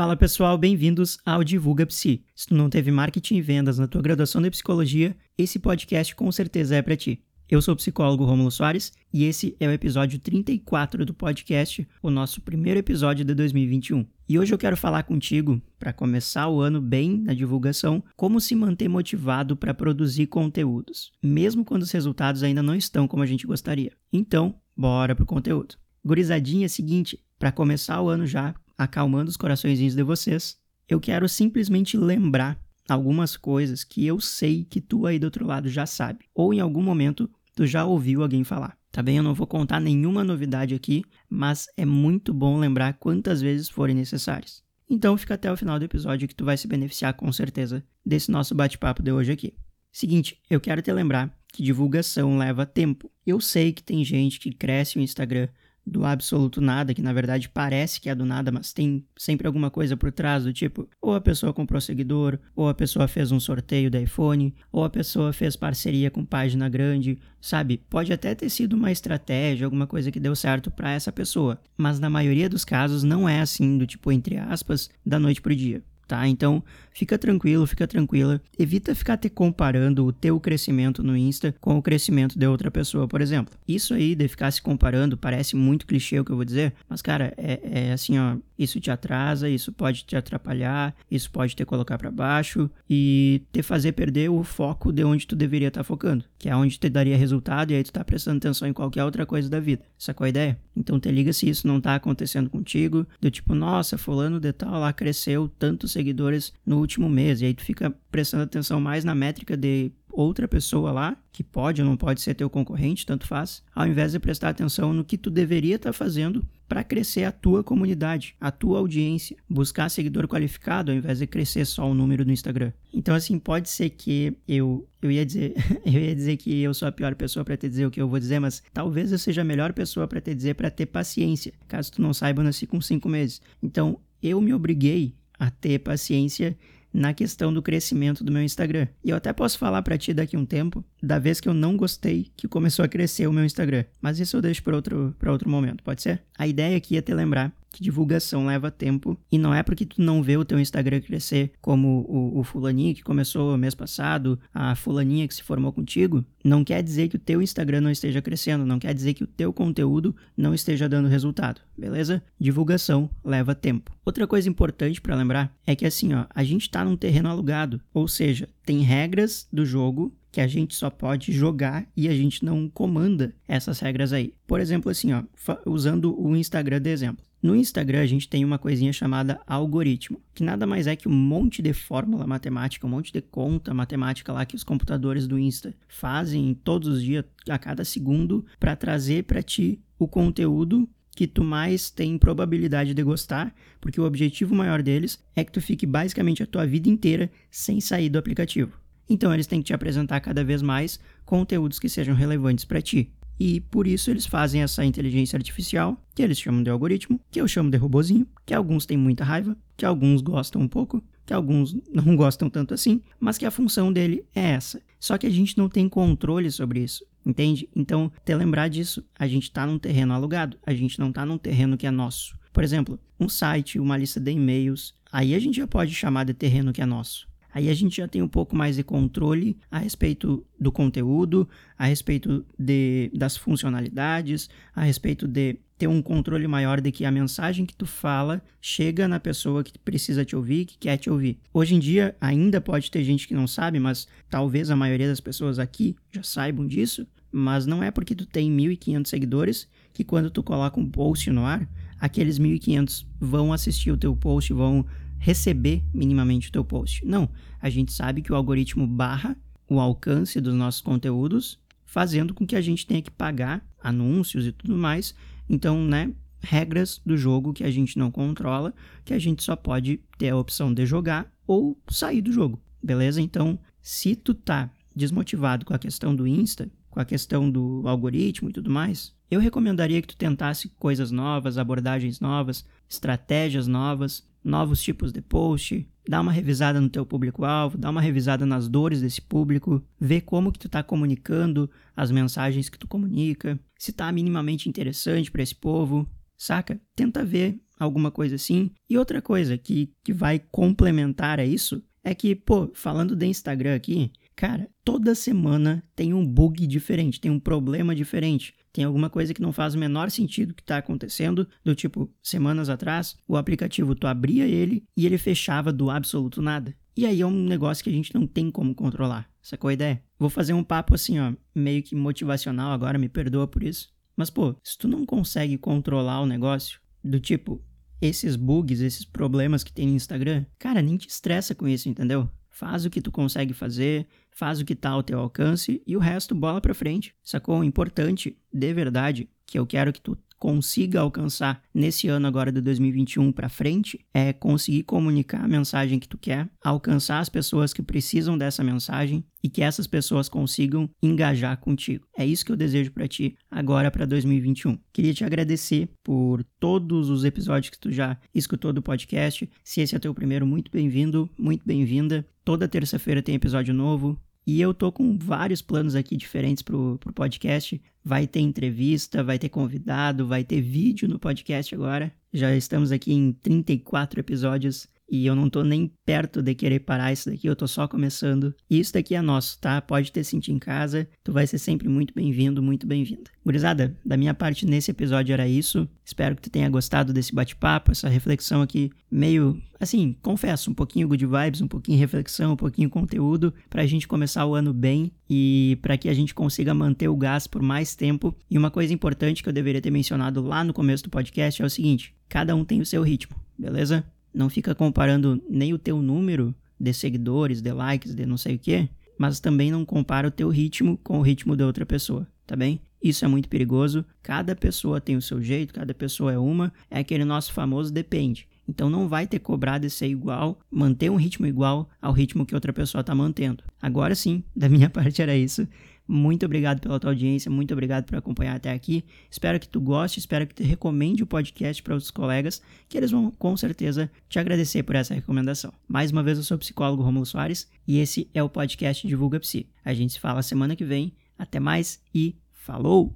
Fala pessoal, bem-vindos ao Divulga Psi. Se tu não teve marketing e vendas na tua graduação de psicologia, esse podcast com certeza é para ti. Eu sou o psicólogo Romulo Soares e esse é o episódio 34 do podcast, o nosso primeiro episódio de 2021. E hoje eu quero falar contigo, para começar o ano bem na divulgação, como se manter motivado para produzir conteúdos, mesmo quando os resultados ainda não estão como a gente gostaria. Então, bora pro conteúdo. Gurizadinha é seguinte, para começar o ano já, acalmando os coraçõezinhos de vocês, eu quero simplesmente lembrar algumas coisas que eu sei que tu aí do outro lado já sabe, ou em algum momento tu já ouviu alguém falar. Tá bem? Eu não vou contar nenhuma novidade aqui, mas é muito bom lembrar quantas vezes forem necessárias. Então fica até o final do episódio que tu vai se beneficiar com certeza desse nosso bate-papo de hoje aqui. Seguinte, eu quero te lembrar que divulgação leva tempo. Eu sei que tem gente que cresce o Instagram do absoluto nada, que na verdade parece que é do nada, mas tem sempre alguma coisa por trás do tipo, ou a pessoa comprou seguidor, ou a pessoa fez um sorteio da iPhone, ou a pessoa fez parceria com página grande, sabe? Pode até ter sido uma estratégia, alguma coisa que deu certo para essa pessoa, mas na maioria dos casos não é assim do tipo entre aspas, da noite pro dia tá? Então, fica tranquilo, fica tranquila. Evita ficar te comparando o teu crescimento no Insta com o crescimento de outra pessoa, por exemplo. Isso aí de ficar se comparando parece muito clichê o que eu vou dizer, mas cara, é, é assim, ó, isso te atrasa, isso pode te atrapalhar, isso pode te colocar para baixo e te fazer perder o foco de onde tu deveria estar tá focando, que é onde te daria resultado e aí tu tá prestando atenção em qualquer outra coisa da vida. Sacou a ideia? Então te liga se isso não tá acontecendo contigo, do tipo, nossa, fulano de tal lá cresceu tanto seguidores no último mês. E aí tu fica prestando atenção mais na métrica de outra pessoa lá, que pode ou não pode ser teu concorrente, tanto faz, ao invés de prestar atenção no que tu deveria estar tá fazendo para crescer a tua comunidade, a tua audiência, buscar seguidor qualificado ao invés de crescer só o número do Instagram. Então assim, pode ser que eu eu ia dizer, eu ia dizer que eu sou a pior pessoa para te dizer o que eu vou dizer, mas talvez eu seja a melhor pessoa para te dizer para ter paciência. Caso tu não saiba, eu nasci com cinco meses. Então, eu me obriguei a ter paciência na questão do crescimento do meu Instagram. E eu até posso falar para ti daqui um tempo da vez que eu não gostei que começou a crescer o meu Instagram. Mas isso eu deixo para outro, pra outro momento, pode ser? A ideia aqui é te lembrar que divulgação leva tempo e não é porque tu não vê o teu Instagram crescer como o, o fulaninho que começou mês passado, a fulaninha que se formou contigo, não quer dizer que o teu Instagram não esteja crescendo, não quer dizer que o teu conteúdo não esteja dando resultado, beleza? Divulgação leva tempo. Outra coisa importante para lembrar é que assim, ó, a gente está num terreno alugado, ou seja, tem regras do jogo que a gente só pode jogar e a gente não comanda essas regras aí. Por exemplo, assim, ó, usando o Instagram de exemplo. No Instagram a gente tem uma coisinha chamada algoritmo, que nada mais é que um monte de fórmula matemática, um monte de conta matemática lá que os computadores do Insta fazem todos os dias, a cada segundo, para trazer para ti o conteúdo que tu mais tem probabilidade de gostar, porque o objetivo maior deles é que tu fique basicamente a tua vida inteira sem sair do aplicativo. Então eles têm que te apresentar cada vez mais conteúdos que sejam relevantes para ti. E por isso eles fazem essa inteligência artificial, que eles chamam de algoritmo, que eu chamo de robozinho, que alguns têm muita raiva, que alguns gostam um pouco, que alguns não gostam tanto assim, mas que a função dele é essa. Só que a gente não tem controle sobre isso, entende? Então, ter lembrar disso, a gente está num terreno alugado, a gente não está num terreno que é nosso. Por exemplo, um site, uma lista de e-mails, aí a gente já pode chamar de terreno que é nosso. Aí a gente já tem um pouco mais de controle a respeito do conteúdo, a respeito de, das funcionalidades, a respeito de ter um controle maior de que a mensagem que tu fala chega na pessoa que precisa te ouvir, que quer te ouvir. Hoje em dia ainda pode ter gente que não sabe, mas talvez a maioria das pessoas aqui já saibam disso, mas não é porque tu tem 1500 seguidores que quando tu coloca um post no ar, aqueles 1500 vão assistir o teu post, vão receber minimamente o teu post. Não, a gente sabe que o algoritmo barra o alcance dos nossos conteúdos, fazendo com que a gente tenha que pagar anúncios e tudo mais. Então, né, regras do jogo que a gente não controla, que a gente só pode ter a opção de jogar ou sair do jogo. Beleza? Então, se tu tá desmotivado com a questão do Insta, com a questão do algoritmo e tudo mais, eu recomendaria que tu tentasse coisas novas, abordagens novas, estratégias novas, novos tipos de post, dá uma revisada no teu público-alvo, dá uma revisada nas dores desse público, vê como que tu está comunicando as mensagens que tu comunica, se está minimamente interessante para esse povo, saca? Tenta ver alguma coisa assim. E outra coisa que, que vai complementar a isso é que, pô, falando do Instagram aqui, cara, toda semana tem um bug diferente, tem um problema diferente. Tem alguma coisa que não faz o menor sentido que está acontecendo, do tipo, semanas atrás, o aplicativo tu abria ele e ele fechava do absoluto nada. E aí é um negócio que a gente não tem como controlar. Sacou a ideia? Vou fazer um papo assim, ó, meio que motivacional agora, me perdoa por isso. Mas, pô, se tu não consegue controlar o negócio, do tipo, esses bugs, esses problemas que tem no Instagram, cara, nem te estressa com isso, entendeu? Faz o que tu consegue fazer, faz o que tá ao teu alcance e o resto bola pra frente. Sacou? O importante, de verdade, que eu quero que tu consiga alcançar nesse ano agora de 2021 para frente é conseguir comunicar a mensagem que tu quer, alcançar as pessoas que precisam dessa mensagem e que essas pessoas consigam engajar contigo. É isso que eu desejo para ti agora para 2021. Queria te agradecer por todos os episódios que tu já escutou do podcast. Se esse é teu primeiro, muito bem-vindo, muito bem-vinda. Toda terça-feira tem episódio novo. E eu tô com vários planos aqui diferentes pro, pro podcast. Vai ter entrevista, vai ter convidado, vai ter vídeo no podcast agora. Já estamos aqui em 34 episódios e eu não tô nem perto de querer parar isso daqui, eu tô só começando. E isso daqui é nosso, tá? Pode ter sentido em casa, tu vai ser sempre muito bem-vindo, muito bem-vinda. Gurizada, da minha parte nesse episódio era isso. Espero que tu tenha gostado desse bate-papo, essa reflexão aqui meio, assim, confesso, um pouquinho good vibes, um pouquinho reflexão, um pouquinho conteúdo pra gente começar o ano bem e para que a gente consiga manter o gás por mais tempo. E uma coisa importante que eu deveria ter mencionado lá no começo do podcast é o seguinte: cada um tem o seu ritmo, beleza? Não fica comparando nem o teu número de seguidores, de likes, de não sei o que, mas também não compara o teu ritmo com o ritmo da outra pessoa, tá bem? Isso é muito perigoso. Cada pessoa tem o seu jeito, cada pessoa é uma. É aquele nosso famoso depende. Então não vai ter cobrado de ser igual, manter um ritmo igual ao ritmo que outra pessoa está mantendo. Agora sim, da minha parte era isso. Muito obrigado pela tua audiência, muito obrigado por acompanhar até aqui. Espero que tu goste, espero que tu recomende o podcast para outros colegas, que eles vão com certeza te agradecer por essa recomendação. Mais uma vez, eu sou o psicólogo Romulo Soares e esse é o podcast Divulga Psi. A gente se fala semana que vem. Até mais e falou!